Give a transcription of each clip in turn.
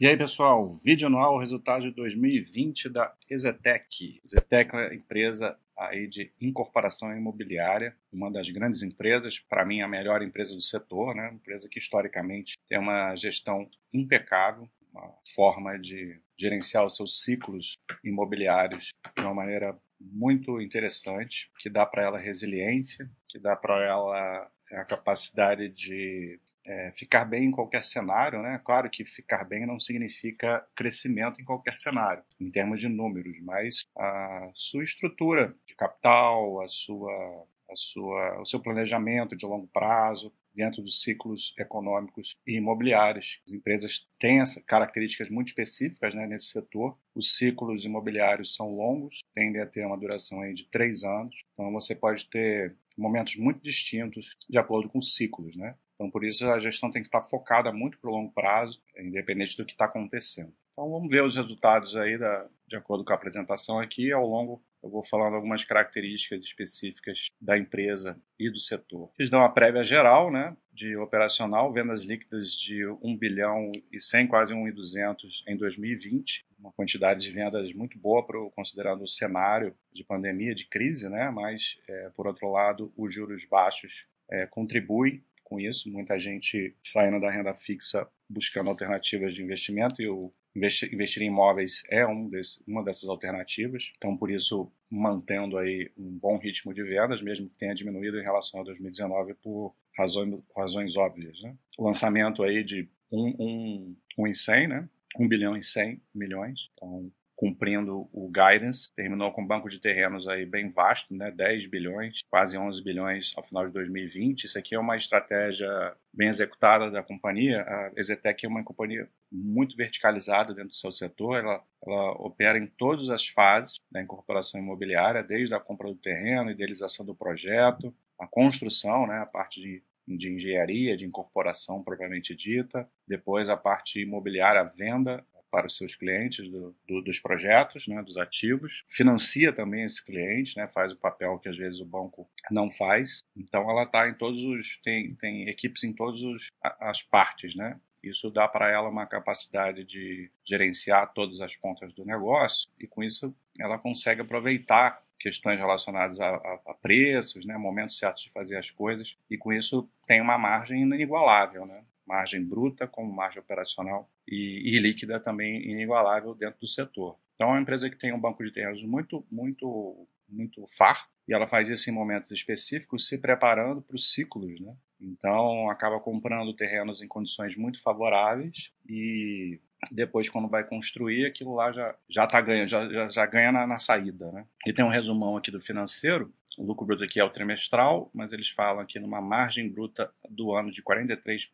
E aí, pessoal, vídeo anual, resultado de 2020 da Ezetec. Ezetec é uma empresa aí de incorporação imobiliária, uma das grandes empresas, para mim a melhor empresa do setor, né? Uma empresa que historicamente tem uma gestão impecável, uma forma de gerenciar os seus ciclos imobiliários de uma maneira muito interessante, que dá para ela resiliência, que dá para ela a capacidade de é, ficar bem em qualquer cenário, né? Claro que ficar bem não significa crescimento em qualquer cenário, em termos de números, mas a sua estrutura de capital, a sua, a sua, o seu planejamento de longo prazo, dentro dos ciclos econômicos e imobiliários. As empresas têm essas características muito específicas né, nesse setor. Os ciclos imobiliários são longos, tendem a ter uma duração aí de três anos. Então você pode ter momentos muito distintos de acordo com os ciclos, né? Então, por isso, a gestão tem que estar focada muito para o longo prazo, independente do que está acontecendo. Então, vamos ver os resultados aí da, de acordo com a apresentação aqui. Ao longo, eu vou falando algumas características específicas da empresa e do setor. Eles dão uma prévia geral, né, de operacional, vendas líquidas de 1 bilhão e 100, quase 1 e 200 em 2020, uma quantidade de vendas muito boa pro, considerando o cenário de pandemia, de crise, né, mas, é, por outro lado, os juros baixos é, contribuem com isso, muita gente saindo da renda fixa buscando alternativas de investimento e o investir, investir em imóveis é um desse, uma dessas alternativas. Então, por isso, mantendo aí um bom ritmo de vendas, mesmo que tenha diminuído em relação a 2019 por razões, razões óbvias. Né? O lançamento aí de 1 um, um, um em 100, né? 1 bilhão em 100 milhões. Então, cumprindo o guidance, terminou com um banco de terrenos aí bem vasto, né, 10 bilhões, quase 11 bilhões ao final de 2020. Isso aqui é uma estratégia bem executada da companhia. A Exetec é uma companhia muito verticalizada dentro do seu setor, ela, ela opera em todas as fases da incorporação imobiliária, desde a compra do terreno, idealização do projeto, a construção, né, a parte de de engenharia, de incorporação propriamente dita, depois a parte imobiliária, a venda, para os seus clientes do, do, dos projetos, né, dos ativos, financia também esse cliente, né, faz o papel que às vezes o banco não faz. Então ela está em todos os tem, tem equipes em todas as partes, né? Isso dá para ela uma capacidade de gerenciar todas as pontas do negócio e com isso ela consegue aproveitar questões relacionadas a, a, a, preços, né, momentos certos de fazer as coisas, e com isso tem uma margem inigualável, né? margem bruta como margem operacional e, e líquida também inigualável dentro do setor. Então é uma empresa que tem um banco de terrenos muito, muito, muito farto e ela faz isso em momentos específicos, se preparando para os ciclos, né? Então acaba comprando terrenos em condições muito favoráveis e depois quando vai construir aquilo lá já já tá ganha já, já, já ganha na, na, saída né? E tem um resumão aqui do financeiro. O lucro bruto aqui é o trimestral mas eles falam aqui numa margem bruta do ano de 43%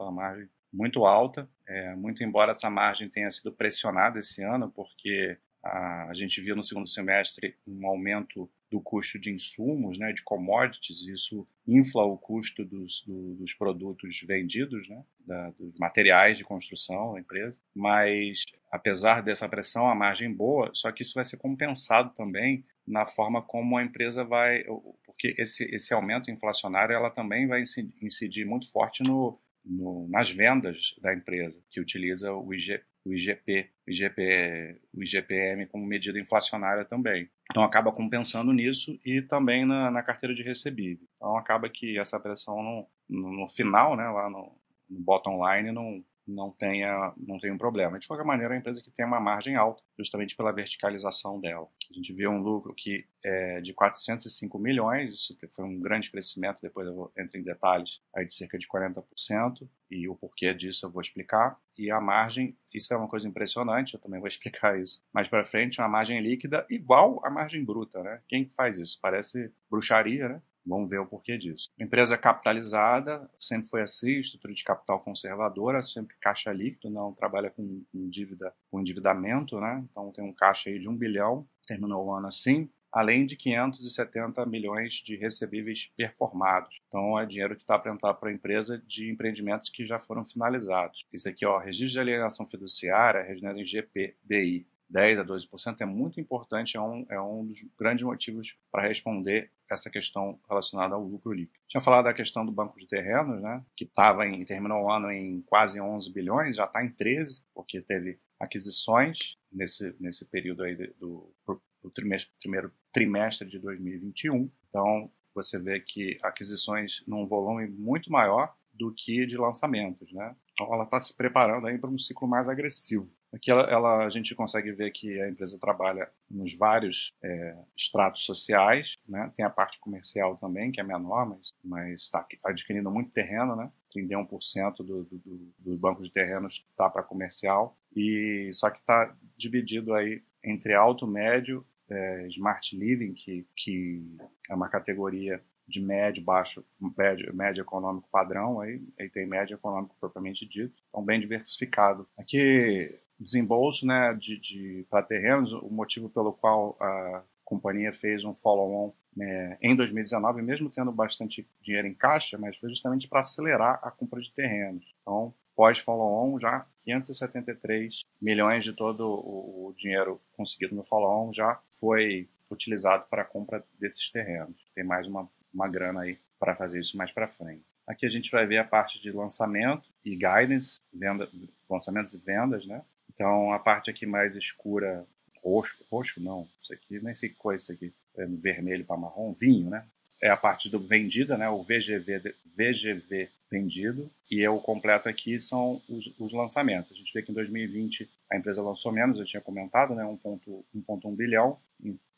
uma margem muito alta. É, muito embora essa margem tenha sido pressionada esse ano porque a, a gente viu no segundo semestre um aumento do custo de insumos, né, de commodities, isso infla o custo dos, do, dos produtos vendidos, né, da, dos materiais de construção da empresa. Mas, apesar dessa pressão, a margem boa, só que isso vai ser compensado também na forma como a empresa vai, porque esse, esse aumento inflacionário ela também vai incidir muito forte no, no, nas vendas da empresa, que utiliza o, IG, o IGP, o, IGP, o IGPM como medida inflacionária também. Então acaba compensando nisso e também na, na carteira de recebível. Então acaba que essa pressão no, no, no final, né, lá no, no bottom line, não, não tenha não tenha um problema. De qualquer maneira, é uma empresa que tem uma margem alta, justamente pela verticalização dela. A gente viu um lucro que é de 405 milhões, isso foi um grande crescimento, depois eu entro em detalhes, aí de cerca de 40%, e o porquê disso eu vou explicar. E a margem, isso é uma coisa impressionante, eu também vou explicar isso mais para frente, uma margem líquida igual à margem bruta, né? Quem faz isso? Parece bruxaria, né? Vamos ver o porquê disso. Empresa capitalizada, sempre foi assim, estrutura de capital conservadora, sempre caixa líquido, não trabalha com, com dívida, com endividamento, né? Então tem um caixa aí de um bilhão, terminou o ano assim, além de 570 milhões de recebíveis performados. Então é dinheiro que está apresentado para a empresa de empreendimentos que já foram finalizados. Isso aqui, ó, registro de alienação fiduciária, registrado em GPDI. 10 a 12% é muito importante, é um, é um dos grandes motivos para responder essa questão relacionada ao lucro líquido. Tinha falado da questão do banco de terrenos, né, que estava em terminou o ano em quase 11 bilhões, já está em 13, porque teve aquisições nesse nesse período aí do, do trimestre, primeiro trimestre de 2021. Então, você vê que aquisições num volume muito maior do que de lançamentos, né? Então, ela está se preparando aí para um ciclo mais agressivo. Aqui ela, ela, a gente consegue ver que a empresa trabalha nos vários é, estratos sociais, né? Tem a parte comercial também, que é menor, mas está tá adquirindo muito terreno, né? 31% do, do, do, do banco de terrenos está para comercial e só que está dividido aí entre alto, médio, é, smart living, que, que é uma categoria de médio, baixo, médio, médio econômico padrão, aí, aí tem médio econômico propriamente dito, então bem diversificado. Aqui, desembolso né, de, de para terrenos, o motivo pelo qual a companhia fez um follow-on né, em 2019, mesmo tendo bastante dinheiro em caixa, mas foi justamente para acelerar a compra de terrenos. Então, pós-follow-on, já 573 milhões de todo o, dinheiro conseguido no follow-on já foi utilizado para a compra desses terrenos. Tem mais uma uma grana aí para fazer isso mais para frente. Aqui a gente vai ver a parte de lançamento e guidance, venda, lançamentos e vendas, né? Então a parte aqui mais escura, roxo, roxo não, isso aqui nem sei que cor é isso aqui, é vermelho para marrom, vinho, né? É a parte do vendida, né? O VGV, VGV vendido e o completo aqui são os, os, lançamentos. A gente vê que em 2020 a empresa lançou menos, eu tinha comentado, né? 1.1 bilhão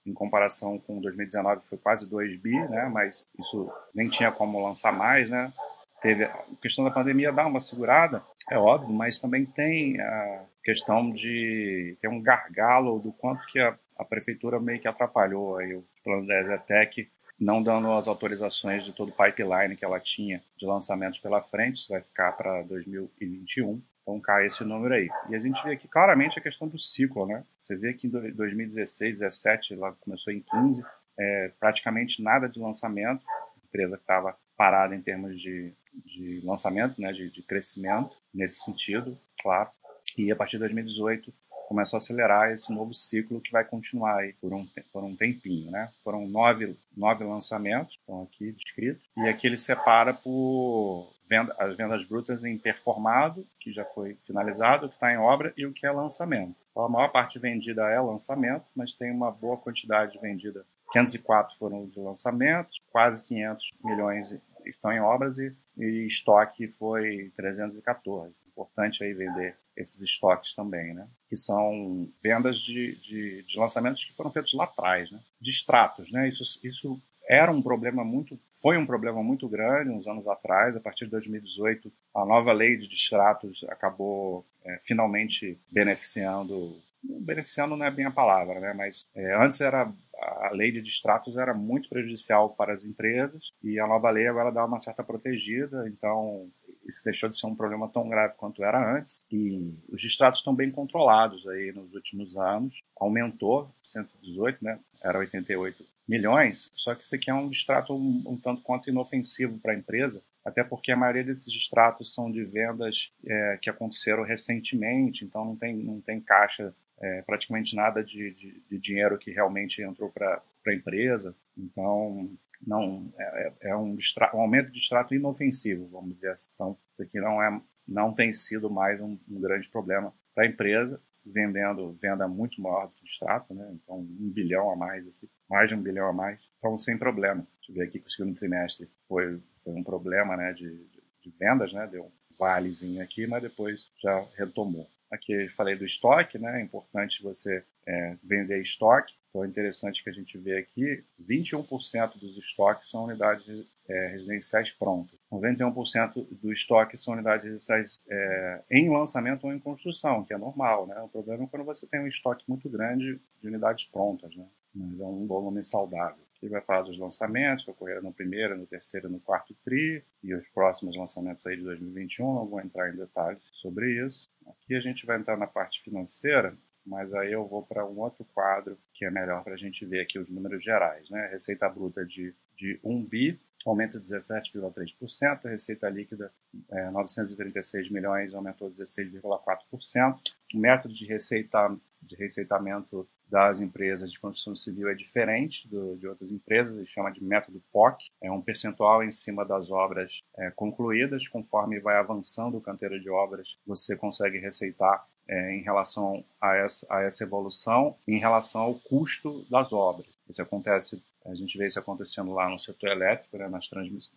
em comparação com 2019 foi quase 2 bi, né? Mas isso nem tinha como lançar mais, né? Teve a questão da pandemia dá uma segurada, é óbvio, mas também tem a questão de ter um gargalo do quanto que a, a prefeitura meio que atrapalhou aí o plano da Exetec não dando as autorizações de todo o pipeline que ela tinha de lançamentos pela frente, isso vai ficar para 2021. Então cai esse número aí. E a gente vê aqui claramente a questão do ciclo, né? Você vê que em 2016, 17, lá começou em 15, é, praticamente nada de lançamento, a empresa estava parada em termos de, de lançamento, né, de, de crescimento nesse sentido, claro. E a partir de 2018 começou a acelerar esse novo ciclo que vai continuar aí por um, por um tempinho, né? Foram nove, nove lançamentos, estão aqui descritos, e aqui ele separa por venda, as vendas brutas em performado, que já foi finalizado, que está em obra, e o que é lançamento. Então, a maior parte vendida é lançamento, mas tem uma boa quantidade vendida. 504 foram de lançamento, quase 500 milhões estão em obras e, e estoque foi 314. Importante aí vender esses estoques também, né? Que são vendas de, de, de lançamentos que foram feitos lá atrás, né? De extratos, né? Isso, isso era um problema muito, foi um problema muito grande uns anos atrás. A partir de 2018, a nova lei de distratos acabou é, finalmente beneficiando, beneficiando não é bem a palavra, né? Mas é, antes era a lei de distratos era muito prejudicial para as empresas e a nova lei agora dá uma certa protegida. Então isso deixou de ser um problema tão grave quanto era antes e os distratos estão bem controlados aí nos últimos anos. Aumentou 118, né? Era 88 milhões, só que isso aqui é um distrato um, um tanto quanto inofensivo para a empresa, até porque a maioria desses distratos são de vendas é, que aconteceram recentemente, então não tem, não tem caixa, é, praticamente nada de, de, de, dinheiro que realmente entrou para a empresa, então não é, é, é um, um, aumento de distrato inofensivo, vamos dizer assim. Então, isso aqui não, é, não tem sido mais um, um grande problema para a empresa, vendendo venda muito maior do que o distrato, né? então um bilhão a mais aqui mais de um bilhão a mais, então sem problema. A gente vê aqui que o segundo trimestre foi, foi um problema né, de, de, de, vendas, né, deu um valezinho aqui, mas depois já retomou. Aqui eu falei do estoque, né, é importante você é, vender estoque, então é interessante que a gente vê aqui, 21% dos estoques são unidades é, residenciais prontas. 91% do estoque são unidades residenciais é, em lançamento ou em construção, que é normal. Né? O problema é quando você tem um estoque muito grande de unidades prontas. Né? mas é um volume saudável. Aqui vai falar dos lançamentos que ocorreram no primeiro, no terceiro no quarto TRI, e os próximos lançamentos aí de 2021, não vou entrar em detalhes sobre isso. Aqui a gente vai entrar na parte financeira, mas aí eu vou para um outro quadro que é melhor para a gente ver aqui os números gerais. Né? Receita bruta de, de 1 bi, aumento de 17,3%, receita líquida é, 936 milhões, aumentou 16,4%. O método de receita de receitamento das empresas de construção civil é diferente do, de outras empresas, ele chama de método POC, é um percentual em cima das obras é, concluídas, conforme vai avançando o canteiro de obras, você consegue receitar é, em relação a essa, a essa evolução, em relação ao custo das obras. Isso acontece, a gente vê isso acontecendo lá no setor elétrico, né, nas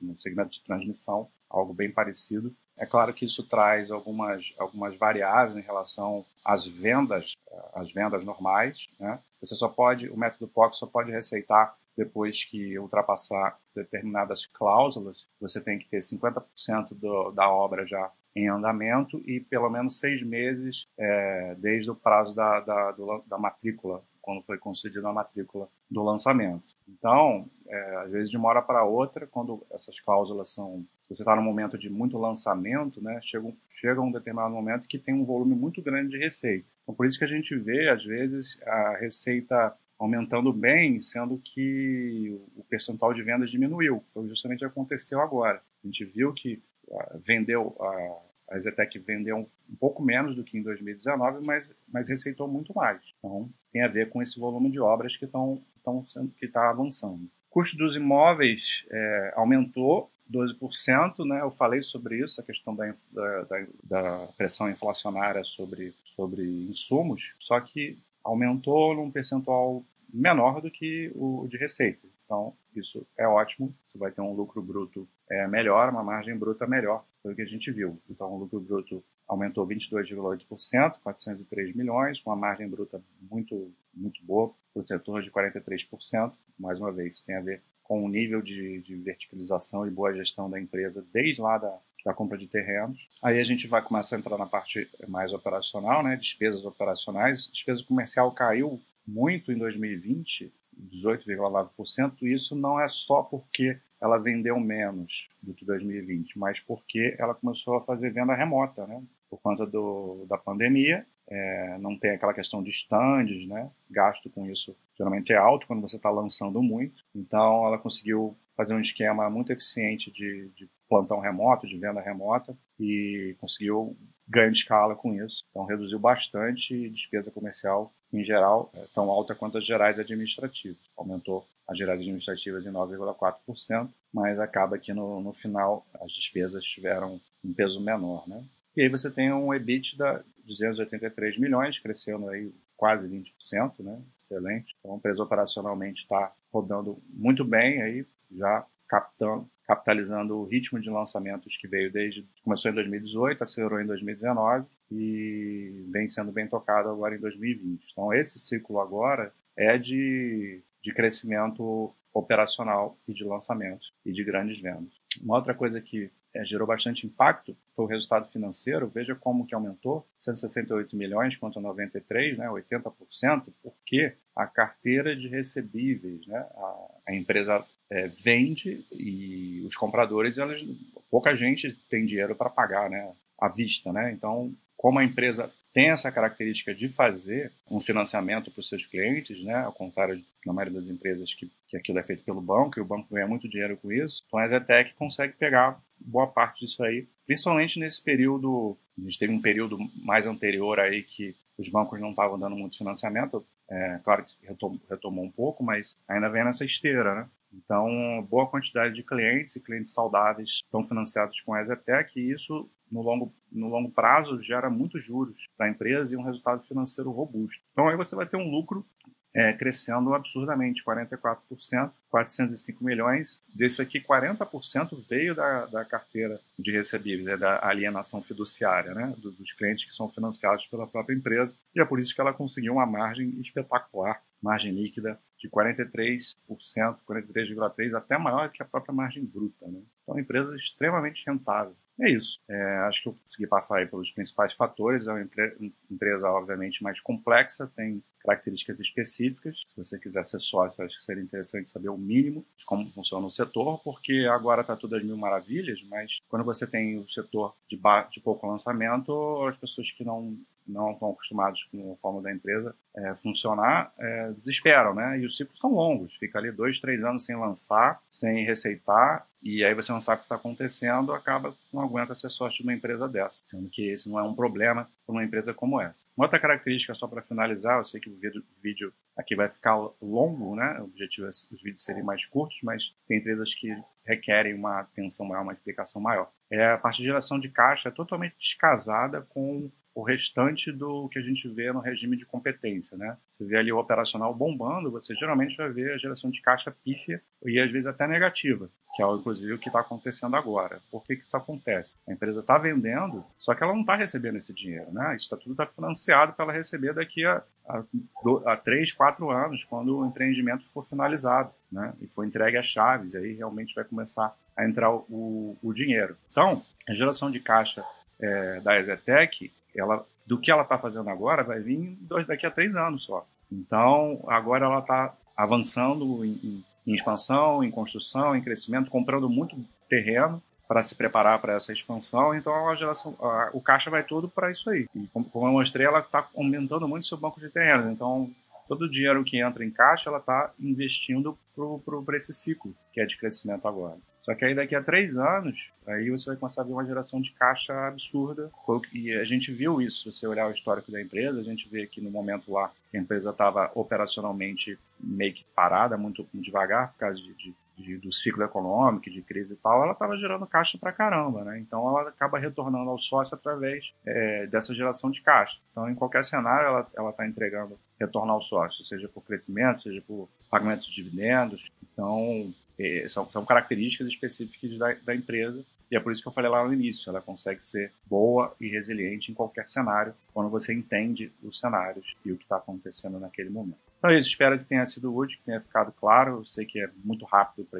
no segmento de transmissão, algo bem parecido. É claro que isso traz algumas, algumas variáveis em relação às vendas, às vendas normais. Né? Você só pode, o método POC só pode receitar depois que ultrapassar determinadas cláusulas. Você tem que ter 50% do, da obra já em andamento e pelo menos seis meses é, desde o prazo da, da, do, da matrícula, quando foi concedida a matrícula do lançamento. Então, é, às vezes de uma hora para outra, quando essas cláusulas são você está no momento de muito lançamento, né, chega, chega um determinado momento que tem um volume muito grande de receita. Então, por isso que a gente vê, às vezes, a receita aumentando bem, sendo que o percentual de vendas diminuiu. Foi justamente o que aconteceu agora. A gente viu que vendeu, a, Zetec vendeu um, um, pouco menos do que em 2019, mas, mas receitou muito mais. Então, tem a ver com esse volume de obras que estão que está avançando. O custo dos imóveis é, aumentou 12%, né? Eu falei sobre isso, a questão da, da, da, pressão inflacionária sobre, sobre insumos, só que aumentou num percentual menor do que o de receita. Então, isso é ótimo, você vai ter um lucro bruto é, melhor, uma margem bruta melhor, foi o que a gente viu. Então, o lucro bruto aumentou 22,8%, 403 milhões, com uma margem bruta muito, muito boa, para o setor de 43%. Mais uma vez, isso tem a ver com o nível de, de verticalização e boa gestão da empresa desde lá da, da compra de terrenos. Aí a gente vai começar a entrar na parte mais operacional, né, despesas operacionais. Despesa comercial caiu muito em 2020, 18,9%. Isso não é só porque ela vendeu menos do que 2020, mas porque ela começou a fazer venda remota, né? Por conta do, da pandemia, é, não tem aquela questão de stands, né? Gasto com isso geralmente é alto quando você está lançando muito. Então, ela conseguiu fazer um esquema muito eficiente de, de plantão remoto, de venda remota, e conseguiu ganho de escala com isso. Então, reduziu bastante despesa comercial, em geral, é tão alta quanto as gerais administrativas. Aumentou as gerais administrativas em 9,4%, mas acaba que no, no final as despesas tiveram um peso menor. Né? E aí você tem um EBITDA de 283 milhões, crescendo aí quase 20%, né? excelente. Então, a empresa operacionalmente está rodando muito bem, aí já captando, capitalizando o ritmo de lançamentos que veio desde começou em 2018, acelerou em 2019 e vem sendo bem tocado agora em 2020. Então, esse ciclo agora é de, de crescimento operacional e de lançamentos e de grandes vendas. Uma outra coisa que é, gerou bastante impacto foi o resultado financeiro. Veja como que aumentou, 168 milhões contra 93, né, 80%, porque a carteira de recebíveis, né, a, a empresa é, vende e os compradores, elas, pouca gente tem dinheiro para pagar, né, à vista, né. Então, como a empresa tem essa característica de fazer um financiamento para os seus clientes, né? ao contrário da maioria das empresas que, que aquilo é feito pelo banco e o banco ganha muito dinheiro com isso. Então a Zetec consegue pegar boa parte disso aí, principalmente nesse período. A gente teve um período mais anterior aí que os bancos não estavam dando muito financiamento. É, claro que retomou, retomou um pouco, mas ainda vem nessa esteira, né? Então, boa quantidade de clientes e clientes saudáveis estão financiados com a Zetec e isso no longo, no longo prazo gera muitos juros para a empresa e um resultado financeiro robusto. Então aí você vai ter um lucro é, crescendo absurdamente, 44%, 405 milhões. Desse aqui, 40% veio da, da carteira de recebíveis, é da alienação fiduciária, né, dos, clientes que são financiados pela própria empresa. E é por isso que ela conseguiu uma margem espetacular, margem líquida de 43%, 43,3%, até maior que a própria margem bruta. Né? Então, uma empresa extremamente rentável. É isso. É, acho que eu consegui passar aí pelos principais fatores. É uma empresa, obviamente, mais complexa, tem características específicas. Se você quiser ser sócio, acho que seria interessante saber o mínimo de como funciona o setor, porque agora está tudo às mil maravilhas, mas quando você tem o setor de, de pouco lançamento, as pessoas que não não estão acostumados com a forma da empresa é, funcionar, é, desesperam, né? E os ciclos são longos, fica ali dois, três anos sem lançar, sem receitar, e aí você não sabe o que está acontecendo, acaba não aguenta ser sócio de uma empresa dessa, sendo que esse não é um problema para uma empresa como essa. Uma outra característica, só para finalizar, eu sei que o vídeo, aqui vai ficar longo, né? O objetivo é os vídeos serem mais curtos, mas tem empresas que requerem uma atenção maior, uma explicação maior. É, a parte de geração de caixa é totalmente descasada com o restante do que a gente vê no regime de competência, né? Você vê ali o operacional bombando, você geralmente vai ver a geração de caixa pífia e às vezes até negativa, que é inclusive o que está acontecendo agora. Por que, que isso acontece? A empresa está vendendo, só que ela não está recebendo esse dinheiro, né? Isso tá, tudo está financiado para ela receber daqui a, a, a três, quatro anos, quando o empreendimento for finalizado, né? E for entregue as chaves, aí realmente vai começar a entrar o, o dinheiro. Então, a geração de caixa é, da Exetec ela, do que ela está fazendo agora vai vir dois, daqui a três anos só. Então, agora ela está avançando em, em, expansão, em construção, em crescimento, comprando muito terreno para se preparar para essa expansão. Então, a geração, a, o caixa vai todo para isso aí. E como, como eu mostrei, ela está aumentando muito seu banco de terreno. Então, todo o dinheiro que entra em caixa, ela está investindo para esse ciclo que é de crescimento agora. Só que aí daqui a três anos, aí você vai começar a ver uma geração de caixa absurda. E a gente viu isso, se você olhar o histórico da empresa, a gente vê que no momento lá a empresa estava operacionalmente meio que parada, muito, devagar, por causa de, de, de, do ciclo econômico, de crise e tal, ela estava gerando caixa para caramba, né? Então ela acaba retornando ao sócio através é, dessa geração de caixa. Então, em qualquer cenário, ela está entregando retorno ao sócio, seja por crescimento, seja por pagamento de dividendos. Então, é, são, são, características específicas da, da, empresa e é por isso que eu falei lá no início, ela consegue ser boa e resiliente em qualquer cenário, quando você entende os cenários e o que está acontecendo naquele momento. Então é isso, espero que tenha sido útil, que tenha ficado claro. Eu sei que é muito rápido, pra,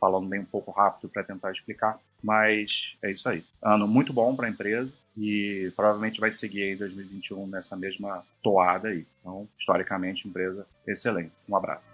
falando bem um pouco rápido para tentar explicar, mas é isso aí. Ano muito bom para a empresa e provavelmente vai seguir em 2021 nessa mesma toada aí. Então, historicamente, empresa excelente. Um abraço.